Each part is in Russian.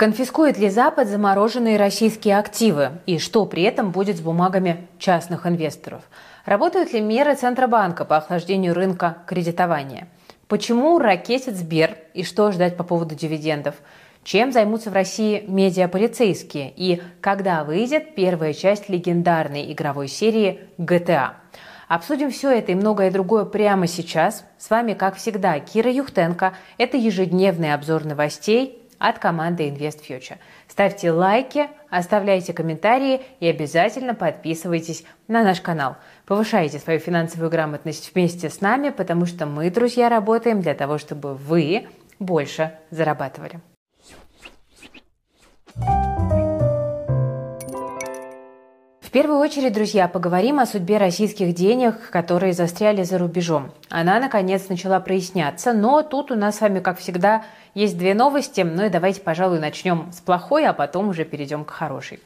Конфискует ли Запад замороженные российские активы? И что при этом будет с бумагами частных инвесторов? Работают ли меры Центробанка по охлаждению рынка кредитования? Почему ракетит Сбер и что ждать по поводу дивидендов? Чем займутся в России медиаполицейские? И когда выйдет первая часть легендарной игровой серии GTA? Обсудим все это и многое другое прямо сейчас. С вами, как всегда, Кира Юхтенко. Это ежедневный обзор новостей от команды InvestFuture. Ставьте лайки, оставляйте комментарии и обязательно подписывайтесь на наш канал. Повышайте свою финансовую грамотность вместе с нами, потому что мы, друзья, работаем для того, чтобы вы больше зарабатывали. В первую очередь, друзья, поговорим о судьбе российских денег, которые застряли за рубежом. Она, наконец, начала проясняться, но тут у нас с вами, как всегда, есть две новости, ну и давайте, пожалуй, начнем с плохой, а потом уже перейдем к хорошей.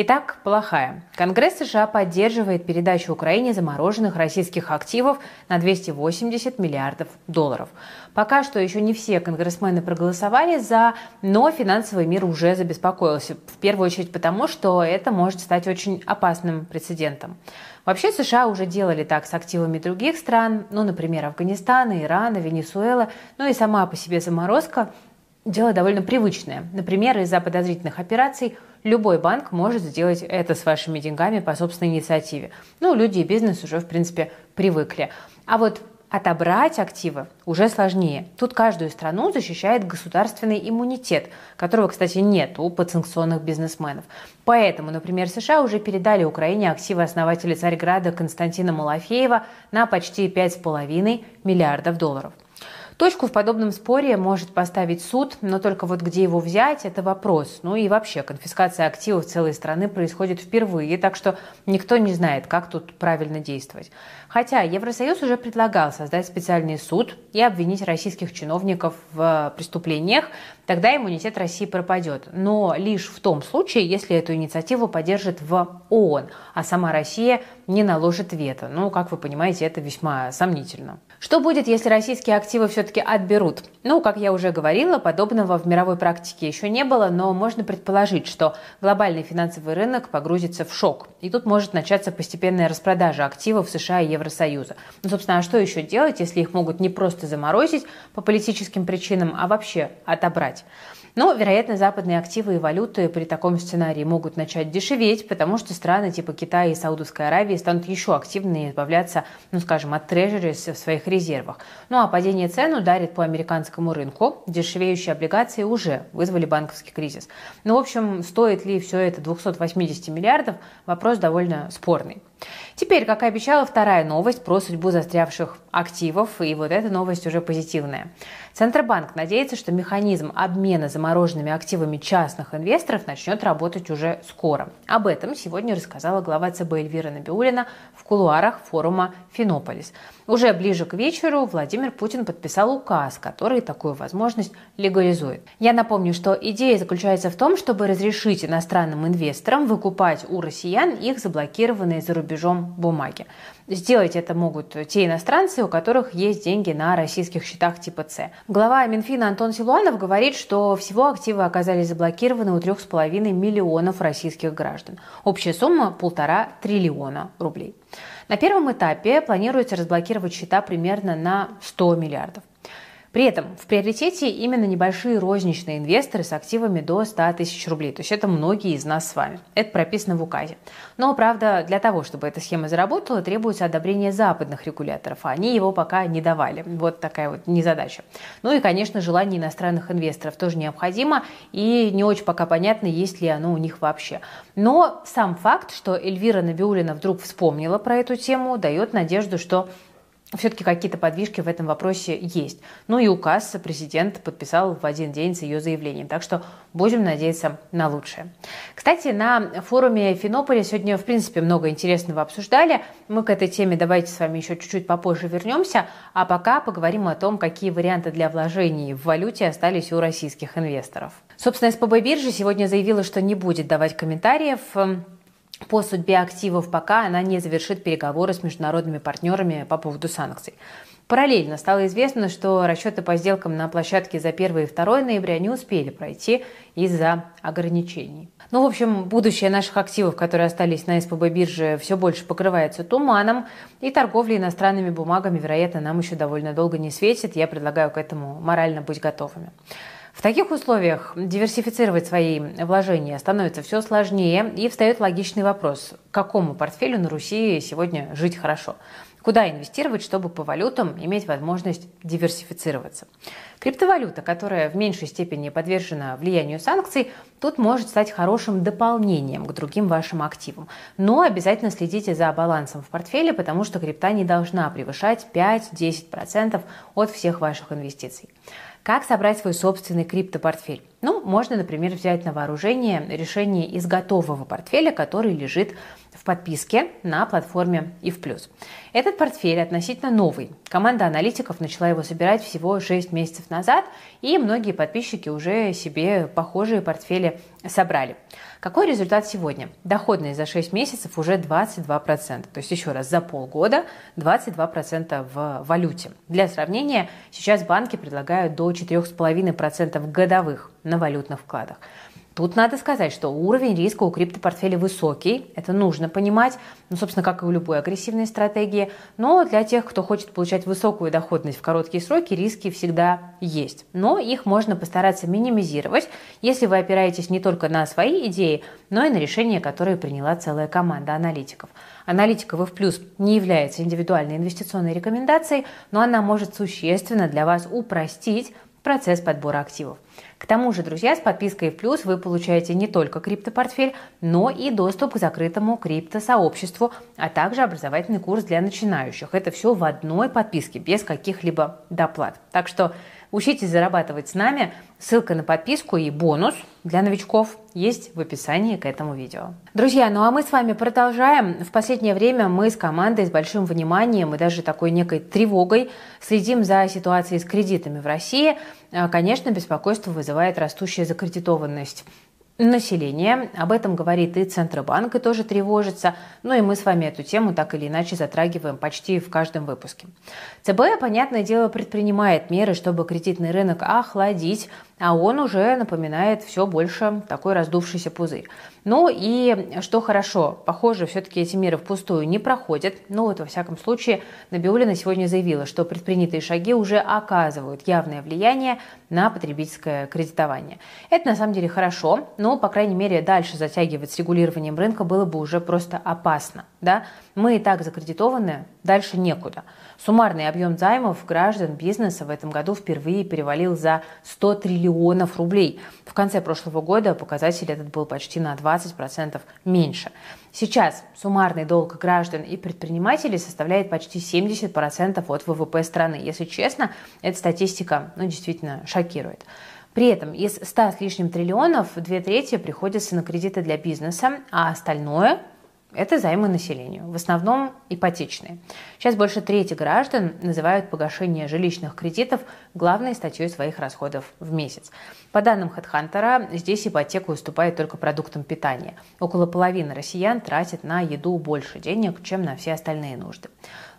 Итак, плохая. Конгресс США поддерживает передачу Украине замороженных российских активов на 280 миллиардов долларов. Пока что еще не все конгрессмены проголосовали за, но финансовый мир уже забеспокоился. В первую очередь потому, что это может стать очень опасным прецедентом. Вообще США уже делали так с активами других стран, ну, например, Афганистана, Ирана, Венесуэла, ну и сама по себе заморозка дело довольно привычное. Например, из-за подозрительных операций любой банк может сделать это с вашими деньгами по собственной инициативе. Ну, люди и бизнес уже, в принципе, привыкли. А вот Отобрать активы уже сложнее. Тут каждую страну защищает государственный иммунитет, которого, кстати, нет у подсанкционных бизнесменов. Поэтому, например, США уже передали Украине активы основателя Царьграда Константина Малафеева на почти 5,5 миллиардов долларов. Точку в подобном споре может поставить суд, но только вот где его взять – это вопрос. Ну и вообще, конфискация активов целой страны происходит впервые, так что никто не знает, как тут правильно действовать. Хотя Евросоюз уже предлагал создать специальный суд и обвинить российских чиновников в преступлениях, тогда иммунитет России пропадет. Но лишь в том случае, если эту инициативу поддержит в ООН, а сама Россия не наложит вето. Ну, как вы понимаете, это весьма сомнительно. Что будет, если российские активы все-таки отберут? Ну, как я уже говорила, подобного в мировой практике еще не было, но можно предположить, что глобальный финансовый рынок погрузится в шок. И тут может начаться постепенная распродажа активов США и Евросоюза. Ну, собственно, а что еще делать, если их могут не просто заморозить по политическим причинам, а вообще отобрать? Но, вероятно, западные активы и валюты при таком сценарии могут начать дешеветь, потому что страны типа Китая и Саудовской Аравии станут еще активнее избавляться, ну, скажем, от трежерис в своих резервах. Ну, а падение цен ударит по американскому рынку. Дешевеющие облигации уже вызвали банковский кризис. Ну, в общем, стоит ли все это 280 миллиардов, вопрос довольно спорный. Теперь, как и обещала, вторая новость про судьбу застрявших активов, и вот эта новость уже позитивная. Центробанк надеется, что механизм обмена замороженными активами частных инвесторов начнет работать уже скоро. Об этом сегодня рассказала глава ЦБ Эльвира Набиулина в кулуарах форума «Финополис». Уже ближе к вечеру Владимир Путин подписал указ, который такую возможность легализует. Я напомню, что идея заключается в том, чтобы разрешить иностранным инвесторам выкупать у россиян их заблокированные за рубежом бумаги. Сделать это могут те иностранцы, у которых есть деньги на российских счетах типа С. Глава Минфина Антон Силуанов говорит, что всего активы оказались заблокированы у 3,5 миллионов российских граждан. Общая сумма – полтора триллиона рублей. На первом этапе планируется разблокировать счета примерно на 100 миллиардов. При этом в приоритете именно небольшие розничные инвесторы с активами до 100 тысяч рублей. То есть это многие из нас с вами. Это прописано в указе. Но, правда, для того, чтобы эта схема заработала, требуется одобрение западных регуляторов, а они его пока не давали. Вот такая вот незадача. Ну и, конечно, желание иностранных инвесторов тоже необходимо, и не очень пока понятно, есть ли оно у них вообще. Но сам факт, что Эльвира Набиулина вдруг вспомнила про эту тему, дает надежду, что все-таки какие-то подвижки в этом вопросе есть. Ну и указ президент подписал в один день с ее заявлением. Так что будем надеяться на лучшее. Кстати, на форуме Финополя сегодня, в принципе, много интересного обсуждали. Мы к этой теме давайте с вами еще чуть-чуть попозже вернемся. А пока поговорим о том, какие варианты для вложений в валюте остались у российских инвесторов. Собственно, СПБ биржа сегодня заявила, что не будет давать комментариев по судьбе активов, пока она не завершит переговоры с международными партнерами по поводу санкций. Параллельно стало известно, что расчеты по сделкам на площадке за 1 и 2 ноября не успели пройти из-за ограничений. Ну, в общем, будущее наших активов, которые остались на СПБ бирже, все больше покрывается туманом, и торговля иностранными бумагами, вероятно, нам еще довольно долго не светит. Я предлагаю к этому морально быть готовыми. В таких условиях диверсифицировать свои вложения становится все сложнее, и встает логичный вопрос, какому портфелю на Руси сегодня жить хорошо – Куда инвестировать, чтобы по валютам иметь возможность диверсифицироваться? Криптовалюта, которая в меньшей степени подвержена влиянию санкций, тут может стать хорошим дополнением к другим вашим активам. Но обязательно следите за балансом в портфеле, потому что крипта не должна превышать 5-10% от всех ваших инвестиций. Как собрать свой собственный криптопортфель? Ну, можно, например, взять на вооружение решение из готового портфеля, который лежит в подписке на платформе IF+. Этот портфель относительно новый. Команда аналитиков начала его собирать всего 6 месяцев назад, и многие подписчики уже себе похожие портфели собрали. Какой результат сегодня? Доходность за 6 месяцев уже 22%. То есть еще раз, за полгода 22% в валюте. Для сравнения, сейчас банки предлагают до 4,5% годовых на валютных вкладах. Тут надо сказать, что уровень риска у криптопортфеля высокий, это нужно понимать, ну, собственно, как и у любой агрессивной стратегии, но для тех, кто хочет получать высокую доходность в короткие сроки, риски всегда есть. Но их можно постараться минимизировать, если вы опираетесь не только на свои идеи, но и на решения, которые приняла целая команда аналитиков. Аналитика в плюс не является индивидуальной инвестиционной рекомендацией, но она может существенно для вас упростить процесс подбора активов. К тому же, друзья, с подпиской в плюс вы получаете не только криптопортфель, но и доступ к закрытому криптосообществу, а также образовательный курс для начинающих. Это все в одной подписке, без каких-либо доплат. Так что Учитесь зарабатывать с нами. Ссылка на подписку и бонус для новичков есть в описании к этому видео. Друзья, ну а мы с вами продолжаем. В последнее время мы с командой с большим вниманием и даже такой некой тревогой следим за ситуацией с кредитами в России. А, конечно, беспокойство вызывает растущая закредитованность населения. Об этом говорит и Центробанк, и тоже тревожится. Ну и мы с вами эту тему так или иначе затрагиваем почти в каждом выпуске. ЦБ, понятное дело, предпринимает меры, чтобы кредитный рынок охладить, а он уже напоминает все больше такой раздувшийся пузырь. Ну и что хорошо, похоже, все-таки эти меры впустую не проходят. Ну вот, во всяком случае, Набиулина сегодня заявила, что предпринятые шаги уже оказывают явное влияние на потребительское кредитование. Это на самом деле хорошо, но, по крайней мере, дальше затягивать с регулированием рынка было бы уже просто опасно. Да? Мы и так закредитованы, дальше некуда. Суммарный объем займов граждан бизнеса в этом году впервые перевалил за 100 триллионов рублей. В конце прошлого года показатель этот был почти на 20% меньше. Сейчас суммарный долг граждан и предпринимателей составляет почти 70% от ВВП страны. Если честно, эта статистика ну, действительно шокирует. При этом из 100 с лишним триллионов две трети приходится на кредиты для бизнеса, а остальное это займы населению, в основном ипотечные. Сейчас больше трети граждан называют погашение жилищных кредитов главной статьей своих расходов в месяц. По данным HeadHunter, здесь ипотека уступает только продуктам питания. Около половины россиян тратят на еду больше денег, чем на все остальные нужды.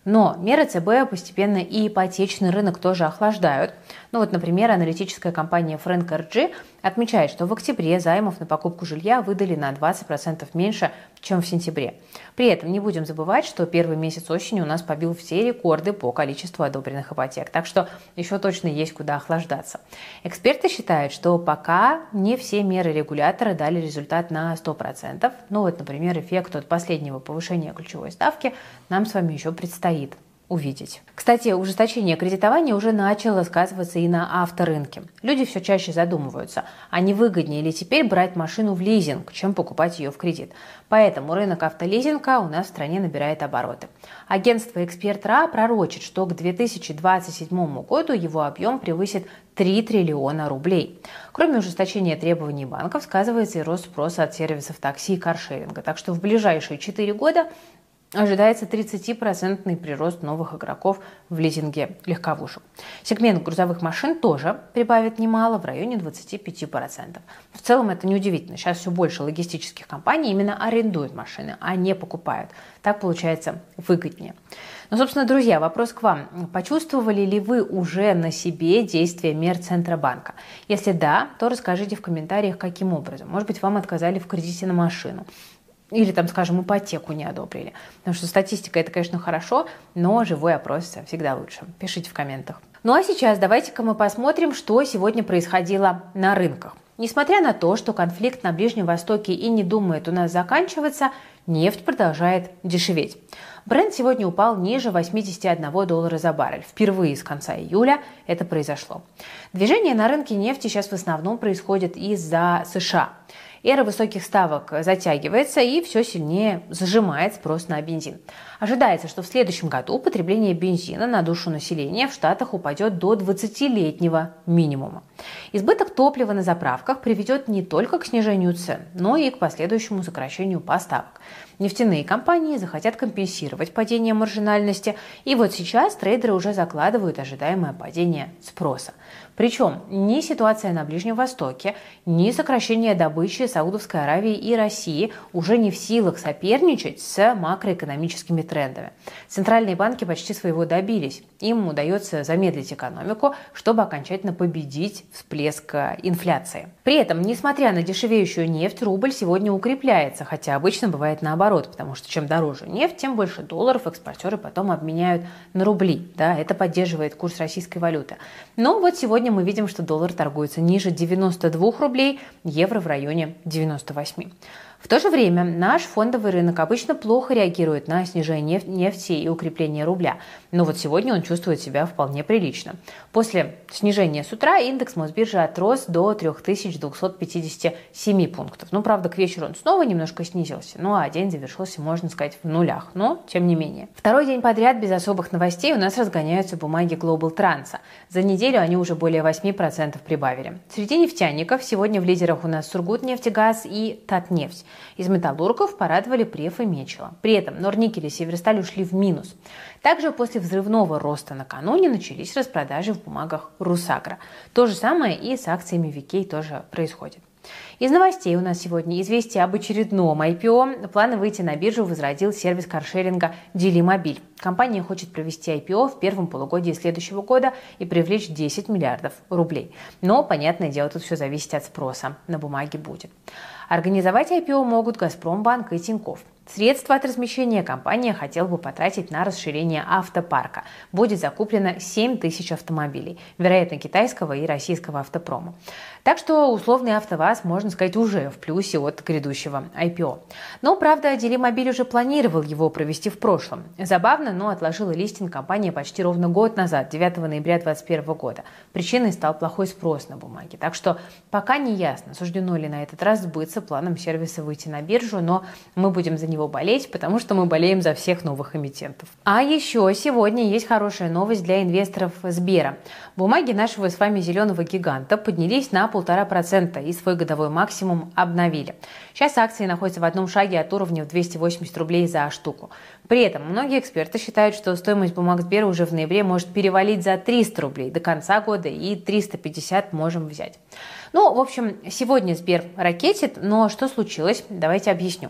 Но меры ЦБ постепенно и ипотечный рынок тоже охлаждают. Ну вот, например, аналитическая компания Frank RG отмечает, что в октябре займов на покупку жилья выдали на 20% меньше, чем в сентябре. При этом не будем забывать, что первый месяц осени у нас побил все рекорды по количеству одобренных ипотек, так что еще точно есть куда охлаждаться. Эксперты считают, что пока не все меры регулятора дали результат на 100%. Ну вот, например, эффект от последнего повышения ключевой ставки нам с вами еще предстоит увидеть. Кстати, ужесточение кредитования уже начало сказываться и на авторынке. Люди все чаще задумываются, а не выгоднее ли теперь брать машину в лизинг, чем покупать ее в кредит. Поэтому рынок автолизинга у нас в стране набирает обороты. Агентство «Эксперт РА» пророчит, что к 2027 году его объем превысит 3 триллиона рублей. Кроме ужесточения требований банков, сказывается и рост спроса от сервисов такси и каршеринга. Так что в ближайшие 4 года ожидается 30% прирост новых игроков в лизинге легковушек. Сегмент грузовых машин тоже прибавит немало, в районе 25%. В целом это неудивительно. Сейчас все больше логистических компаний именно арендуют машины, а не покупают. Так получается выгоднее. Ну, собственно, друзья, вопрос к вам. Почувствовали ли вы уже на себе действия мер Центробанка? Если да, то расскажите в комментариях, каким образом. Может быть, вам отказали в кредите на машину или там, скажем, ипотеку не одобрили. Потому что статистика это, конечно, хорошо, но живой опрос всегда лучше. Пишите в комментах. Ну а сейчас давайте-ка мы посмотрим, что сегодня происходило на рынках. Несмотря на то, что конфликт на Ближнем Востоке и не думает у нас заканчиваться, нефть продолжает дешеветь. Бренд сегодня упал ниже 81 доллара за баррель. Впервые с конца июля это произошло. Движение на рынке нефти сейчас в основном происходит из-за США. Эра высоких ставок затягивается и все сильнее зажимает спрос на бензин. Ожидается, что в следующем году потребление бензина на душу населения в Штатах упадет до 20-летнего минимума. Избыток топлива на заправках приведет не только к снижению цен, но и к последующему сокращению поставок. Нефтяные компании захотят компенсировать падение маржинальности, и вот сейчас трейдеры уже закладывают ожидаемое падение спроса. Причем ни ситуация на Ближнем Востоке, ни сокращение добычи Саудовской Аравии и России уже не в силах соперничать с макроэкономическими трендами. Центральные банки почти своего добились. Им удается замедлить экономику, чтобы окончательно победить всплеск инфляции. При этом, несмотря на дешевеющую нефть, рубль сегодня укрепляется, хотя обычно бывает наоборот, потому что чем дороже нефть, тем больше долларов экспортеры потом обменяют на рубли. Да, это поддерживает курс российской валюты. Но вот сегодня Сегодня мы видим, что доллар торгуется ниже 92 рублей, евро в районе 98. В то же время наш фондовый рынок обычно плохо реагирует на снижение нефти и укрепление рубля. Но вот сегодня он чувствует себя вполне прилично. После снижения с утра индекс Мосбиржи отрос до 3257 пунктов. Ну, правда, к вечеру он снова немножко снизился. Ну, а день завершился, можно сказать, в нулях. Но, тем не менее. Второй день подряд без особых новостей у нас разгоняются бумаги Global Trans. За неделю они уже более 8% прибавили. Среди нефтяников сегодня в лидерах у нас Сургутнефтегаз и Татнефть. Из металлургов порадовали Преф и Мечела. При этом Норникель и Северсталь ушли в минус. Также после взрывного роста накануне начались распродажи в бумагах Русагра. То же самое и с акциями Викей тоже происходит. Из новостей у нас сегодня известие об очередном IPO. Планы выйти на биржу возродил сервис каршеринга Делимобиль. Компания хочет провести IPO в первом полугодии следующего года и привлечь 10 миллиардов рублей. Но, понятное дело, тут все зависит от спроса. На бумаге будет. Организовать IPO могут «Газпромбанк» и «Тинькофф». Средства от размещения компания хотела бы потратить на расширение автопарка. Будет закуплено 7 тысяч автомобилей, вероятно, китайского и российского автопрома. Так что условный АвтоВАЗ, можно сказать, уже в плюсе от грядущего IPO. Но, правда, Делимобиль уже планировал его провести в прошлом. Забавно, но отложила листинг компания почти ровно год назад, 9 ноября 2021 года. Причиной стал плохой спрос на бумаги. Так что пока не ясно, суждено ли на этот раз сбыться планом сервиса выйти на биржу, но мы будем за него него болеть, потому что мы болеем за всех новых эмитентов. А еще сегодня есть хорошая новость для инвесторов Сбера. Бумаги нашего с вами зеленого гиганта поднялись на полтора процента и свой годовой максимум обновили. Сейчас акции находятся в одном шаге от уровня в 280 рублей за штуку. При этом многие эксперты считают, что стоимость бумаг Сбера уже в ноябре может перевалить за 300 рублей до конца года и 350 можем взять. Ну, в общем, сегодня Сбер ракетит, но что случилось? Давайте объясню.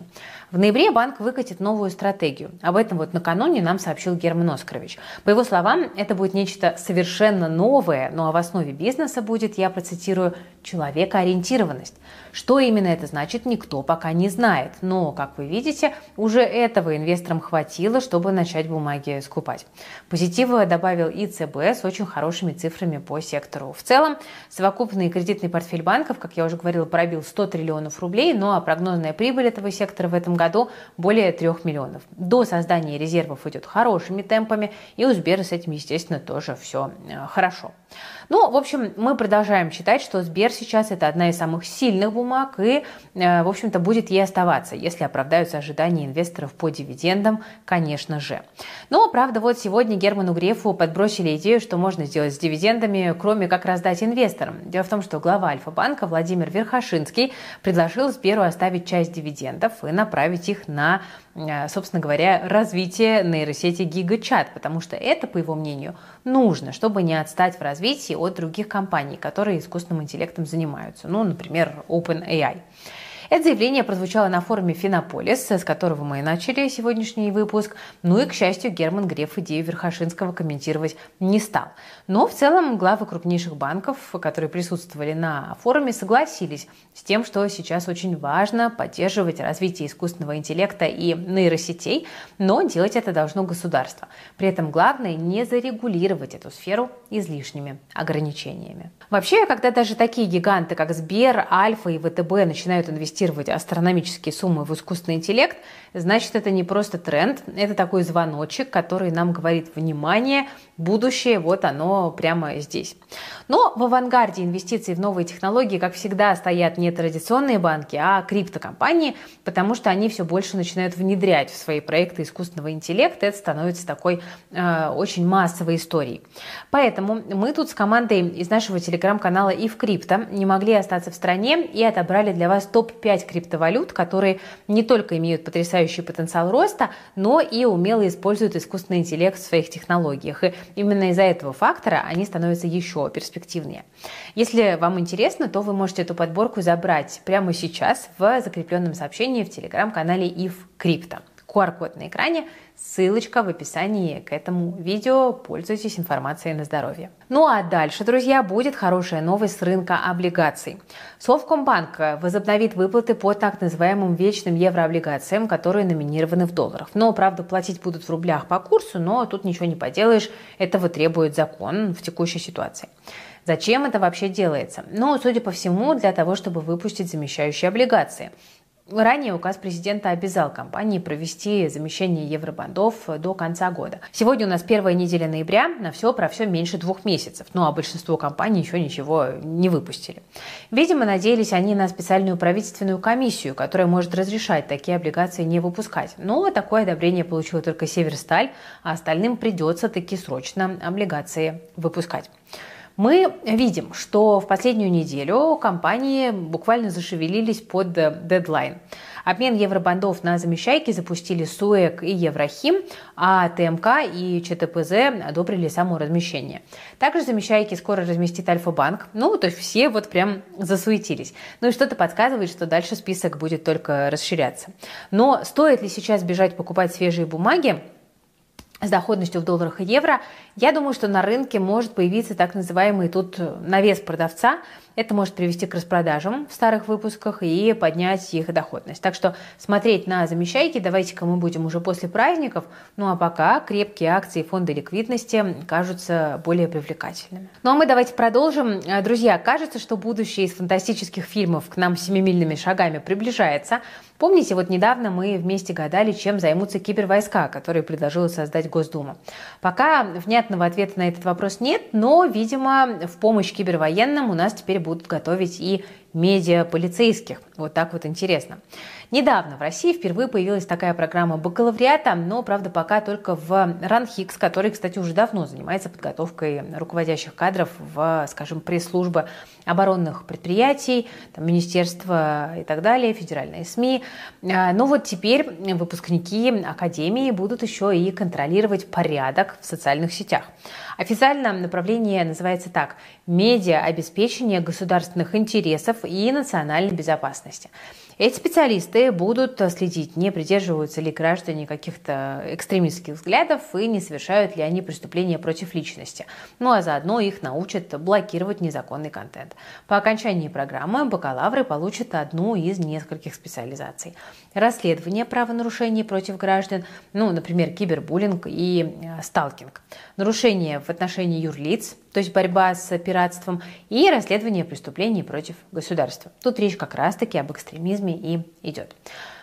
В ноябре банк выкатит новую стратегию. Об этом вот накануне нам сообщил Герман Оскарович. По его словам, это будет нечто совершенно новое, но а в основе бизнеса будет, я процитирую, человекоориентированность. Что именно это значит, никто пока не знает. Но, как вы видите, уже этого инвесторам хватило, чтобы начать бумаги скупать. Позитива добавил и ЦБ с очень хорошими цифрами по сектору. В целом, совокупный кредитный портфель банков, как я уже говорила, пробил 100 триллионов рублей, ну а прогнозная прибыль этого сектора в этом году более 3 миллионов. До создания резервов идет хорошими темпами, и у Сбера с этим, естественно, тоже все э, хорошо. Ну, в общем, мы продолжаем считать, что Сбер сейчас это одна из самых сильных бумаг и, э, в общем-то, будет ей оставаться, если оправдаются ожидания инвесторов по дивидендам, конечно же. Но, правда, вот сегодня Герману Грефу подбросили идею, что можно сделать с дивидендами, кроме как раздать инвесторам. Дело в том, что глава Альфа-банка Владимир Верхошинский предложил Сберу оставить часть дивидендов и направить их на, э, собственно говоря, развитие нейросети GigaChat, потому что это, по его мнению, нужно, чтобы не отстать в развитии от других компаний, которые искусственным интеллектом занимаются, ну, например, OpenAI. Это заявление прозвучало на форуме «Финополис», с которого мы и начали сегодняшний выпуск. Ну и, к счастью, Герман Греф идею Верхошинского комментировать не стал. Но в целом главы крупнейших банков, которые присутствовали на форуме, согласились с тем, что сейчас очень важно поддерживать развитие искусственного интеллекта и нейросетей, но делать это должно государство. При этом главное не зарегулировать эту сферу излишними ограничениями. Вообще, когда даже такие гиганты, как Сбер, Альфа и ВТБ начинают инвестировать инвестировать астрономические суммы в искусственный интеллект, значит, это не просто тренд, это такой звоночек, который нам говорит, внимание, будущее, вот оно прямо здесь. Но в авангарде инвестиций в новые технологии, как всегда, стоят не традиционные банки, а криптокомпании, потому что они все больше начинают внедрять в свои проекты искусственного интеллекта. Это становится такой э, очень массовой историей. Поэтому мы тут с командой из нашего телеграм-канала и в крипто не могли остаться в стране и отобрали для вас топ-5 криптовалют, которые не только имеют потрясающий потенциал роста, но и умело используют искусственный интеллект в своих технологиях. И Именно из-за этого фактора они становятся еще перспективнее. Если вам интересно, то вы можете эту подборку забрать прямо сейчас в закрепленном сообщении в телеграм-канале IF Crypto. QR-код на экране, ссылочка в описании к этому видео. Пользуйтесь информацией на здоровье. Ну а дальше, друзья, будет хорошая новость с рынка облигаций. Совкомбанк возобновит выплаты по так называемым вечным еврооблигациям, которые номинированы в долларах. Но, правда, платить будут в рублях по курсу, но тут ничего не поделаешь, этого требует закон в текущей ситуации. Зачем это вообще делается? Ну, судя по всему, для того, чтобы выпустить замещающие облигации. Ранее указ президента обязал компании провести замещение евробандов до конца года. Сегодня у нас первая неделя ноября, на все про все меньше двух месяцев, ну а большинство компаний еще ничего не выпустили. Видимо, надеялись они на специальную правительственную комиссию, которая может разрешать такие облигации не выпускать. Но такое одобрение получила только Северсталь, а остальным придется таки срочно облигации выпускать мы видим, что в последнюю неделю компании буквально зашевелились под дедлайн. Обмен евробандов на замещайки запустили СУЭК и Еврохим, а ТМК и ЧТПЗ одобрили само размещение. Также замещайки скоро разместит Альфа-банк. Ну, то есть все вот прям засуетились. Ну и что-то подсказывает, что дальше список будет только расширяться. Но стоит ли сейчас бежать покупать свежие бумаги? С доходностью в долларах и евро, я думаю, что на рынке может появиться так называемый тут навес продавца, это может привести к распродажам в старых выпусках и поднять их доходность. Так что смотреть на замещайки давайте-ка мы будем уже после праздников. Ну а пока крепкие акции фонда ликвидности кажутся более привлекательными. Ну а мы давайте продолжим. Друзья, кажется, что будущее из фантастических фильмов к нам семимильными шагами приближается. Помните, вот недавно мы вместе гадали, чем займутся кибервойска, которые предложила создать Госдума. Пока внятного ответа на этот вопрос нет, но, видимо, в помощь кибервоенным у нас теперь будут готовить и медиаполицейских. Вот так вот интересно. Недавно в России впервые появилась такая программа бакалавриата, но, правда, пока только в РАНХИКС, который, кстати, уже давно занимается подготовкой руководящих кадров в, скажем, пресс-службы оборонных предприятий, там, министерства и так далее, федеральные СМИ. А, но вот теперь выпускники Академии будут еще и контролировать порядок в социальных сетях. Официально направление называется так – медиа обеспечение государственных интересов и национальной безопасности. Эти специалисты будут следить, не придерживаются ли граждане каких-то экстремистских взглядов и не совершают ли они преступления против личности. Ну а заодно их научат блокировать незаконный контент. По окончании программы бакалавры получат одну из нескольких специализаций. Расследование правонарушений против граждан, ну, например, кибербуллинг и э, сталкинг. Нарушения в отношении юрлиц, то есть борьба с пиратством, и расследование преступлений против государства. Тут речь как раз-таки об экстремизме и идет.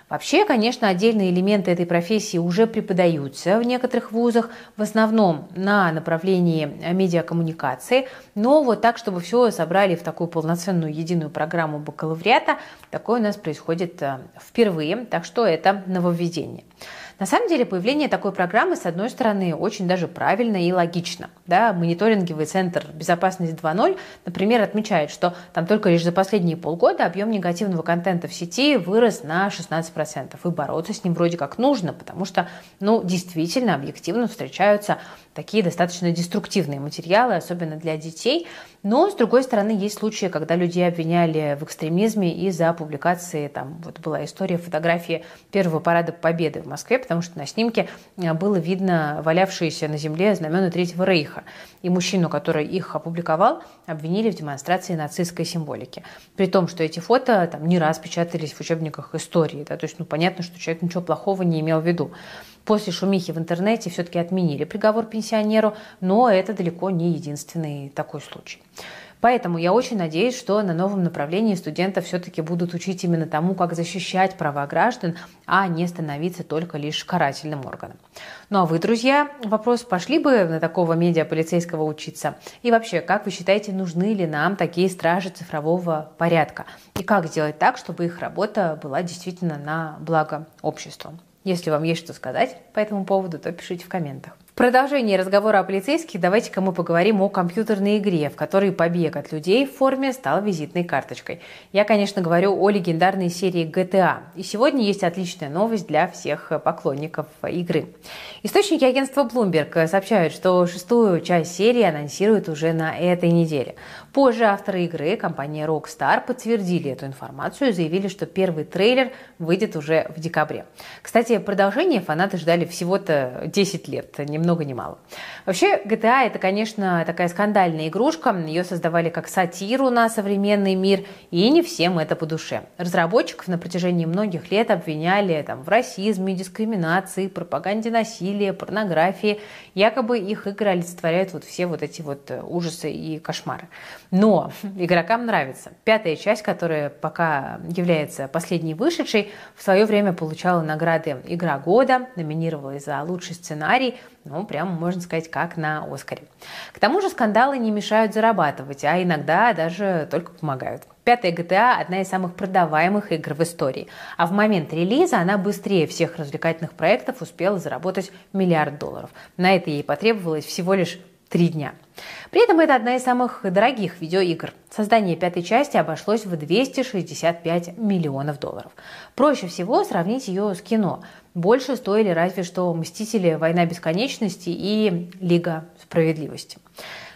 Вообще, конечно, отдельные элементы этой профессии уже преподаются в некоторых вузах, в основном на направлении медиакоммуникации, но вот так, чтобы все собрали в такую полноценную единую программу бакалавриата, такое у нас происходит э, впервые, так что это нововведение. На самом деле появление такой программы, с одной стороны, очень даже правильно и логично. Да? Мониторинговый центр «Безопасность 2.0», например, отмечает, что там только лишь за последние полгода объем негативного контента в сети вырос на 16%. И бороться с ним вроде как нужно, потому что, ну, действительно, объективно встречаются такие достаточно деструктивные материалы, особенно для детей. Но, с другой стороны, есть случаи, когда людей обвиняли в экстремизме из-за публикации, там вот была история фотографии первого парада Победы в Москве, потому что на снимке э, было видно валявшиеся на земле знамена Третьего Рейха. И мужчину, который их опубликовал, обвинили в демонстрации нацистской символики. При том, что эти фото там не раз печатались в учебниках истории. Да? То есть, ну, понятно, что человек ничего плохого не имел в виду. После шумихи в интернете все-таки отменили приговор пенсионеру, но это далеко не единственный такой случай. Поэтому я очень надеюсь, что на новом направлении студентов все-таки будут учить именно тому, как защищать права граждан, а не становиться только лишь карательным органом. Ну а вы, друзья, вопрос, пошли бы на такого медиаполицейского учиться? И вообще, как вы считаете, нужны ли нам такие стражи цифрового порядка? И как сделать так, чтобы их работа была действительно на благо обществу? Если вам есть что сказать по этому поводу, то пишите в комментах продолжении разговора о полицейских давайте-ка мы поговорим о компьютерной игре, в которой побег от людей в форме стал визитной карточкой. Я, конечно, говорю о легендарной серии GTA. И сегодня есть отличная новость для всех поклонников игры. Источники агентства Bloomberg сообщают, что шестую часть серии анонсируют уже на этой неделе. Позже авторы игры, компания Rockstar, подтвердили эту информацию и заявили, что первый трейлер выйдет уже в декабре. Кстати, продолжение фанаты ждали всего-то 10 лет, немного много ни мало. Вообще, GTA это, конечно, такая скандальная игрушка. Ее создавали как сатиру на современный мир, и не всем это по душе. Разработчиков на протяжении многих лет обвиняли там, в расизме, дискриминации, пропаганде насилия, порнографии. Якобы их игры олицетворяют вот все вот эти вот э, ужасы и кошмары. Но игрокам нравится. Пятая часть, которая пока является последней вышедшей, в свое время получала награды «Игра года», номинировалась за лучший сценарий, ну, прямо можно сказать, как на Оскаре. К тому же скандалы не мешают зарабатывать, а иногда даже только помогают. Пятая GTA – одна из самых продаваемых игр в истории. А в момент релиза она быстрее всех развлекательных проектов успела заработать миллиард долларов. На это ей потребовалось всего лишь три дня. При этом это одна из самых дорогих видеоигр. Создание пятой части обошлось в 265 миллионов долларов. Проще всего сравнить ее с кино. Больше стоили разве что «Мстители. Война бесконечности» и «Лига справедливости».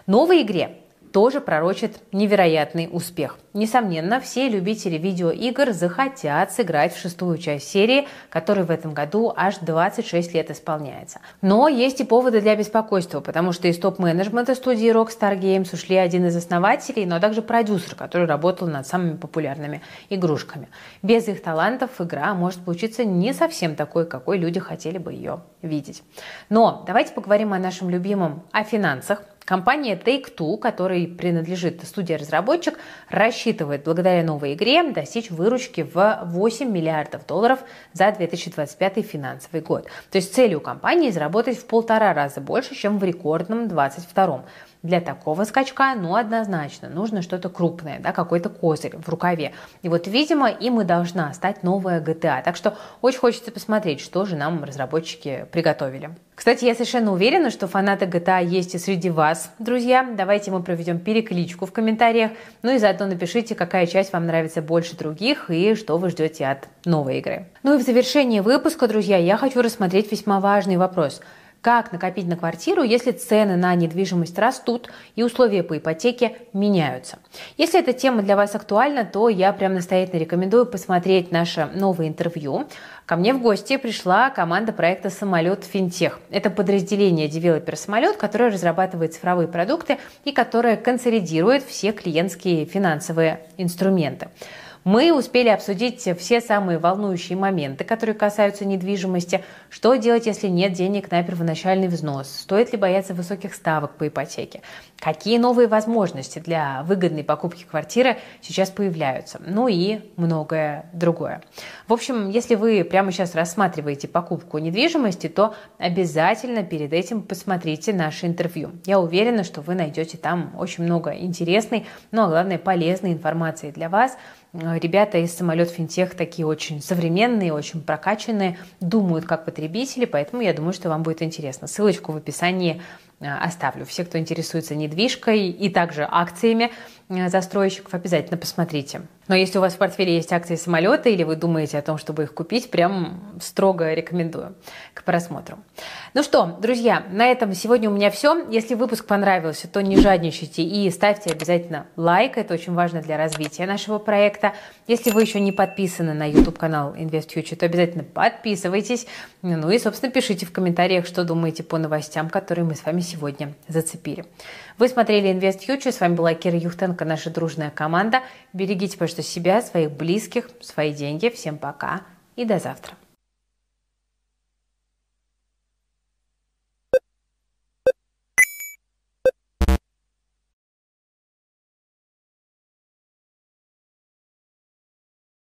Новой игре тоже пророчит невероятный успех. Несомненно, все любители видеоигр захотят сыграть в шестую часть серии, которой в этом году аж 26 лет исполняется. Но есть и поводы для беспокойства, потому что из топ-менеджмента студии Rockstar Games ушли один из основателей, но также продюсер, который работал над самыми популярными игрушками. Без их талантов игра может получиться не совсем такой, какой люди хотели бы ее видеть. Но давайте поговорим о нашем любимом, о финансах. Компания Take-Two, которой принадлежит студия-разработчик, рассчитывает благодаря новой игре достичь выручки в 8 миллиардов долларов за 2025 финансовый год. То есть целью компании заработать в полтора раза больше, чем в рекордном 2022. Для такого скачка, ну, однозначно, нужно что-то крупное, да, какой-то козырь в рукаве. И вот, видимо, им и должна стать новая GTA. Так что очень хочется посмотреть, что же нам разработчики приготовили. Кстати, я совершенно уверена, что фанаты GTA есть и среди вас, друзья. Давайте мы проведем перекличку в комментариях. Ну и заодно напишите, какая часть вам нравится больше других и что вы ждете от новой игры. Ну и в завершении выпуска, друзья, я хочу рассмотреть весьма важный вопрос – как накопить на квартиру, если цены на недвижимость растут и условия по ипотеке меняются? Если эта тема для вас актуальна, то я прям настоятельно рекомендую посмотреть наше новое интервью. Ко мне в гости пришла команда проекта «Самолет Финтех». Это подразделение девелопер «Самолет», которое разрабатывает цифровые продукты и которое консолидирует все клиентские финансовые инструменты. Мы успели обсудить все самые волнующие моменты, которые касаются недвижимости. Что делать, если нет денег на первоначальный взнос? Стоит ли бояться высоких ставок по ипотеке? какие новые возможности для выгодной покупки квартиры сейчас появляются, ну и многое другое. В общем, если вы прямо сейчас рассматриваете покупку недвижимости, то обязательно перед этим посмотрите наше интервью. Я уверена, что вы найдете там очень много интересной, ну а главное полезной информации для вас. Ребята из самолет финтех такие очень современные, очень прокачанные, думают как потребители, поэтому я думаю, что вам будет интересно. Ссылочку в описании Э, оставлю. Все, кто интересуется недвижкой и также акциями э, застройщиков, обязательно посмотрите. Но если у вас в портфеле есть акции самолета или вы думаете о том, чтобы их купить, прям строго рекомендую к просмотру. Ну что, друзья, на этом сегодня у меня все. Если выпуск понравился, то не жадничайте и ставьте обязательно лайк. Это очень важно для развития нашего проекта. Если вы еще не подписаны на YouTube-канал InvestFuture, то обязательно подписывайтесь. Ну и, собственно, пишите в комментариях, что думаете по новостям, которые мы с вами сегодня зацепили. Вы смотрели InvestFuture. С вами была Кира Юхтенко, наша дружная команда. Берегите, пожалуйста, себя, своих близких, свои деньги. Всем пока и до завтра.